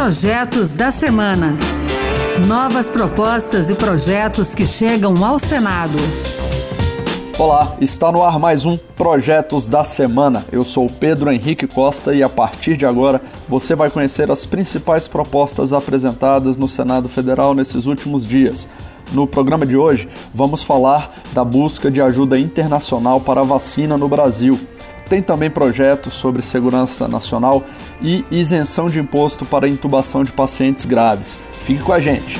Projetos da Semana. Novas propostas e projetos que chegam ao Senado. Olá, está no ar mais um Projetos da Semana. Eu sou Pedro Henrique Costa e a partir de agora você vai conhecer as principais propostas apresentadas no Senado Federal nesses últimos dias. No programa de hoje, vamos falar da busca de ajuda internacional para a vacina no Brasil. Tem também projetos sobre segurança nacional e isenção de imposto para intubação de pacientes graves. Fique com a gente!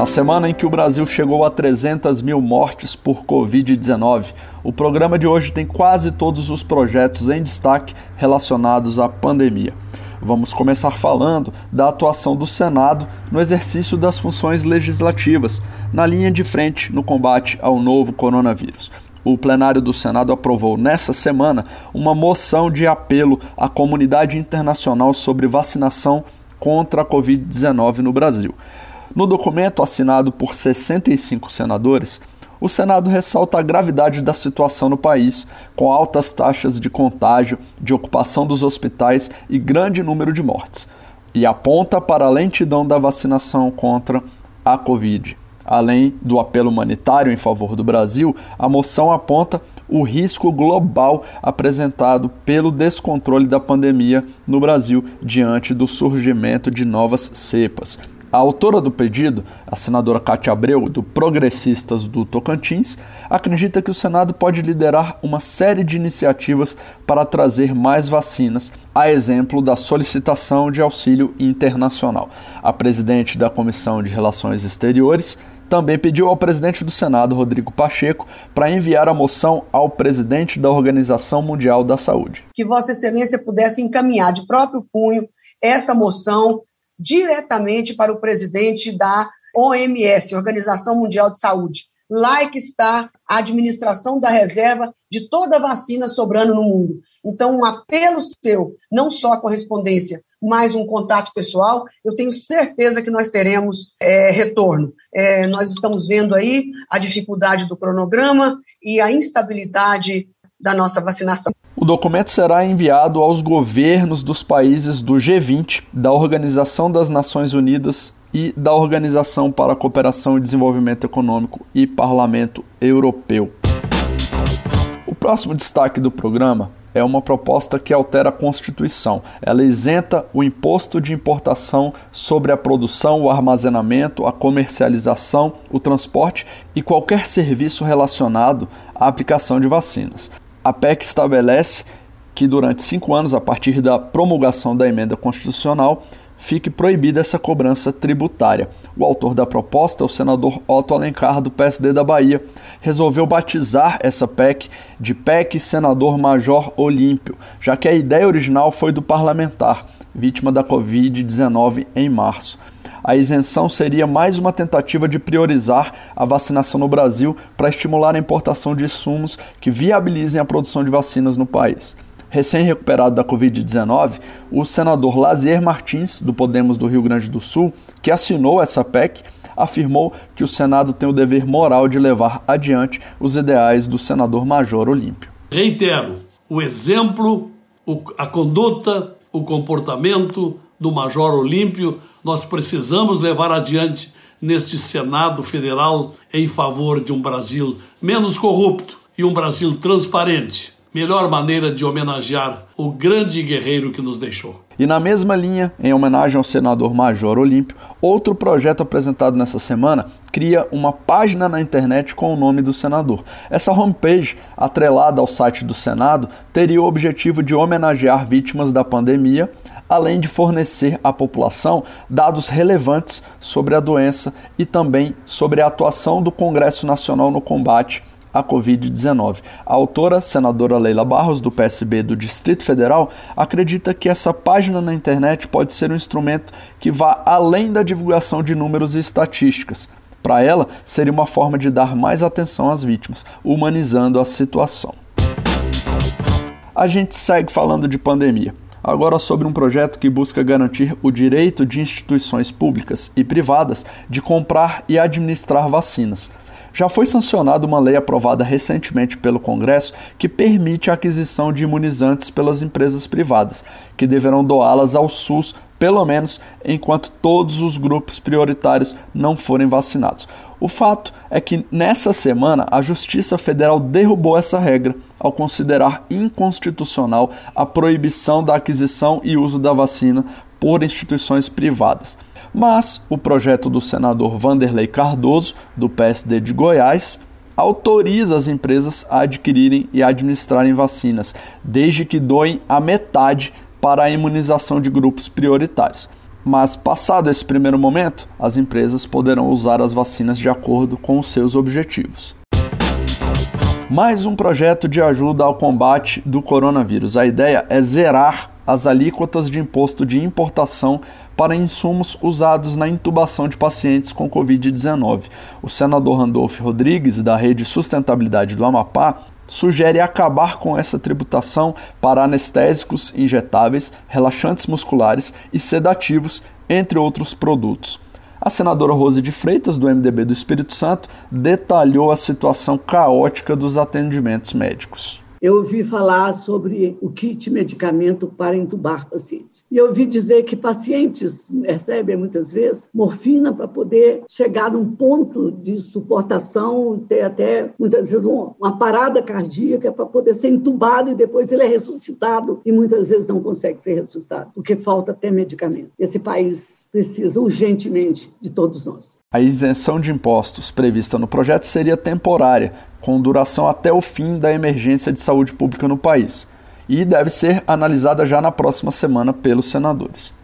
Na semana em que o Brasil chegou a 300 mil mortes por Covid-19, o programa de hoje tem quase todos os projetos em destaque relacionados à pandemia. Vamos começar falando da atuação do Senado no exercício das funções legislativas, na linha de frente no combate ao novo coronavírus. O plenário do Senado aprovou nessa semana uma moção de apelo à comunidade internacional sobre vacinação contra a Covid-19 no Brasil. No documento assinado por 65 senadores, o Senado ressalta a gravidade da situação no país, com altas taxas de contágio, de ocupação dos hospitais e grande número de mortes, e aponta para a lentidão da vacinação contra a Covid. Além do apelo humanitário em favor do Brasil, a moção aponta o risco global apresentado pelo descontrole da pandemia no Brasil diante do surgimento de novas cepas, a autora do pedido, a senadora Cátia Abreu, do Progressistas do Tocantins, acredita que o Senado pode liderar uma série de iniciativas para trazer mais vacinas, a exemplo da solicitação de auxílio internacional. A presidente da Comissão de Relações Exteriores também pediu ao presidente do Senado, Rodrigo Pacheco, para enviar a moção ao presidente da Organização Mundial da Saúde. Que Vossa Excelência pudesse encaminhar de próprio punho essa moção diretamente para o presidente da OMS, Organização Mundial de Saúde. Lá é que está a administração da reserva de toda a vacina sobrando no mundo. Então, um apelo seu, não só a correspondência, mas um contato pessoal, eu tenho certeza que nós teremos é, retorno. É, nós estamos vendo aí a dificuldade do cronograma e a instabilidade da nossa vacinação. O documento será enviado aos governos dos países do G20, da Organização das Nações Unidas e da Organização para a Cooperação e Desenvolvimento Econômico e Parlamento Europeu. O próximo destaque do programa é uma proposta que altera a Constituição. Ela isenta o imposto de importação sobre a produção, o armazenamento, a comercialização, o transporte e qualquer serviço relacionado à aplicação de vacinas. A PEC estabelece que durante cinco anos, a partir da promulgação da emenda constitucional, fique proibida essa cobrança tributária. O autor da proposta, o senador Otto Alencar, do PSD da Bahia, resolveu batizar essa PEC de PEC Senador Major Olímpio, já que a ideia original foi do parlamentar, vítima da Covid-19 em março a isenção seria mais uma tentativa de priorizar a vacinação no Brasil para estimular a importação de insumos que viabilizem a produção de vacinas no país. Recém-recuperado da Covid-19, o senador Lazier Martins, do Podemos do Rio Grande do Sul, que assinou essa PEC, afirmou que o Senado tem o dever moral de levar adiante os ideais do senador Major Olímpio. Reitero, o exemplo, a conduta, o comportamento do Major Olímpio nós precisamos levar adiante neste Senado Federal em favor de um Brasil menos corrupto e um Brasil transparente. Melhor maneira de homenagear o grande guerreiro que nos deixou. E na mesma linha, em homenagem ao senador Major Olímpio, outro projeto apresentado nessa semana cria uma página na internet com o nome do senador. Essa homepage, atrelada ao site do Senado, teria o objetivo de homenagear vítimas da pandemia além de fornecer à população dados relevantes sobre a doença e também sobre a atuação do Congresso Nacional no combate à Covid-19. A autora, senadora Leila Barros, do PSB do Distrito Federal, acredita que essa página na internet pode ser um instrumento que vá além da divulgação de números e estatísticas. Para ela, seria uma forma de dar mais atenção às vítimas, humanizando a situação. A gente segue falando de pandemia. Agora sobre um projeto que busca garantir o direito de instituições públicas e privadas de comprar e administrar vacinas. Já foi sancionada uma lei aprovada recentemente pelo Congresso que permite a aquisição de imunizantes pelas empresas privadas, que deverão doá-las ao SUS pelo menos enquanto todos os grupos prioritários não forem vacinados. O fato é que nessa semana a Justiça Federal derrubou essa regra ao considerar inconstitucional a proibição da aquisição e uso da vacina por instituições privadas. Mas o projeto do senador Vanderlei Cardoso, do PSD de Goiás, autoriza as empresas a adquirirem e administrarem vacinas, desde que doem a metade para a imunização de grupos prioritários. Mas, passado esse primeiro momento, as empresas poderão usar as vacinas de acordo com os seus objetivos. Mais um projeto de ajuda ao combate do coronavírus. A ideia é zerar as alíquotas de imposto de importação para insumos usados na intubação de pacientes com Covid-19. O senador Randolph Rodrigues, da Rede Sustentabilidade do Amapá, sugere acabar com essa tributação para anestésicos injetáveis, relaxantes musculares e sedativos, entre outros produtos. A senadora Rose de Freitas, do MDB do Espírito Santo, detalhou a situação caótica dos atendimentos médicos eu ouvi falar sobre o kit medicamento para entubar pacientes. E eu ouvi dizer que pacientes recebem muitas vezes morfina para poder chegar num ponto de suportação, ter até muitas vezes uma parada cardíaca para poder ser entubado e depois ele é ressuscitado e muitas vezes não consegue ser ressuscitado, porque falta até medicamento. Esse país precisa urgentemente de todos nós. A isenção de impostos prevista no projeto seria temporária, com duração até o fim da emergência de saúde pública no país, e deve ser analisada já na próxima semana pelos senadores.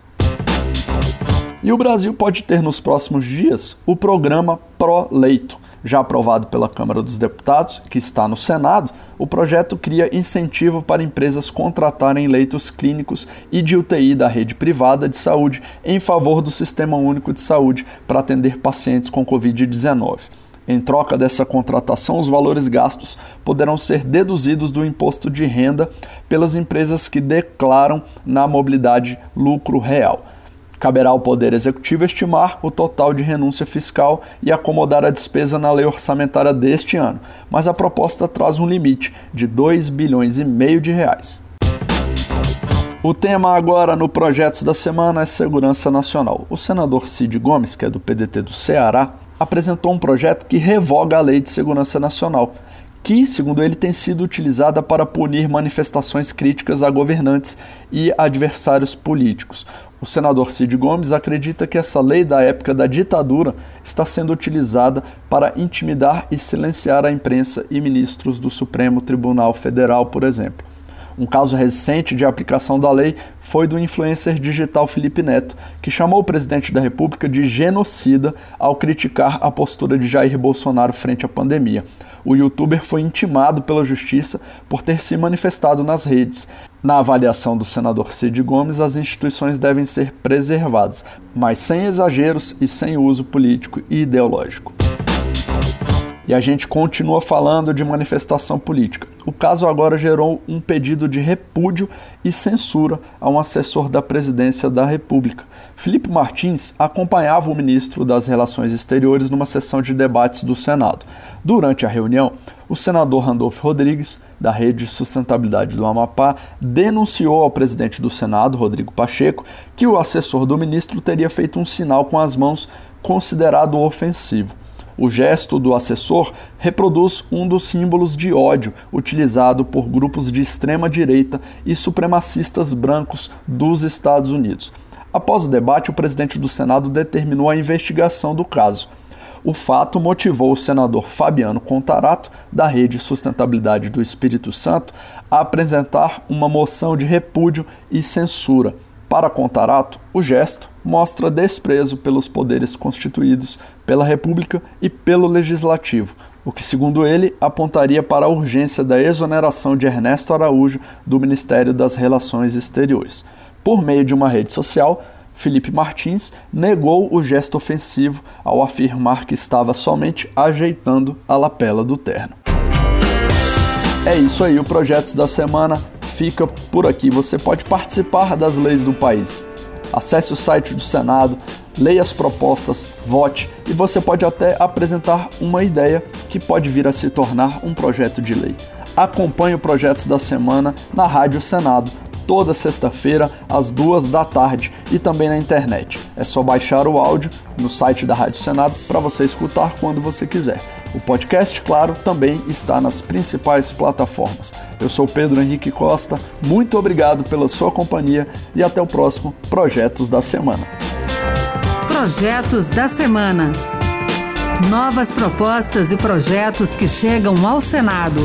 E o Brasil pode ter nos próximos dias o programa Pro-Leito. Já aprovado pela Câmara dos Deputados, que está no Senado, o projeto cria incentivo para empresas contratarem leitos clínicos e de UTI da rede privada de saúde em favor do Sistema Único de Saúde para atender pacientes com Covid-19. Em troca dessa contratação, os valores gastos poderão ser deduzidos do imposto de renda pelas empresas que declaram na mobilidade lucro real. Caberá ao Poder Executivo estimar o total de renúncia fiscal e acomodar a despesa na lei orçamentária deste ano, mas a proposta traz um limite de 2 bilhões e meio de reais. O tema agora no Projetos da Semana é Segurança Nacional. O senador Cid Gomes, que é do PDT do Ceará, apresentou um projeto que revoga a Lei de Segurança Nacional, que, segundo ele, tem sido utilizada para punir manifestações críticas a governantes e adversários políticos. O senador Cid Gomes acredita que essa lei da época da ditadura está sendo utilizada para intimidar e silenciar a imprensa e ministros do Supremo Tribunal Federal, por exemplo. Um caso recente de aplicação da lei foi do influencer digital Felipe Neto, que chamou o presidente da República de genocida ao criticar a postura de Jair Bolsonaro frente à pandemia. O youtuber foi intimado pela justiça por ter se manifestado nas redes. Na avaliação do senador Cid Gomes, as instituições devem ser preservadas, mas sem exageros e sem uso político e ideológico. E a gente continua falando de manifestação política. O caso agora gerou um pedido de repúdio e censura a um assessor da presidência da República. Felipe Martins acompanhava o ministro das Relações Exteriores numa sessão de debates do Senado. Durante a reunião, o senador Randolph Rodrigues, da Rede de Sustentabilidade do Amapá, denunciou ao presidente do Senado, Rodrigo Pacheco, que o assessor do ministro teria feito um sinal com as mãos considerado ofensivo. O gesto do assessor reproduz um dos símbolos de ódio utilizado por grupos de extrema direita e supremacistas brancos dos Estados Unidos. Após o debate, o presidente do Senado determinou a investigação do caso. O fato motivou o senador Fabiano Contarato, da Rede Sustentabilidade do Espírito Santo, a apresentar uma moção de repúdio e censura. Para Contarato, o gesto mostra desprezo pelos poderes constituídos pela República e pelo Legislativo, o que, segundo ele, apontaria para a urgência da exoneração de Ernesto Araújo do Ministério das Relações Exteriores. Por meio de uma rede social, Felipe Martins negou o gesto ofensivo ao afirmar que estava somente ajeitando a lapela do terno. É isso aí, o Projetos da Semana fica por aqui. Você pode participar das leis do país. Acesse o site do Senado, leia as propostas, vote e você pode até apresentar uma ideia que pode vir a se tornar um projeto de lei. Acompanhe o Projetos da Semana na Rádio Senado, toda sexta-feira, às duas da tarde, e também na internet. É só baixar o áudio no site da Rádio Senado para você escutar quando você quiser. O podcast, claro, também está nas principais plataformas. Eu sou Pedro Henrique Costa, muito obrigado pela sua companhia e até o próximo Projetos da Semana. Projetos da Semana. Novas propostas e projetos que chegam ao Senado.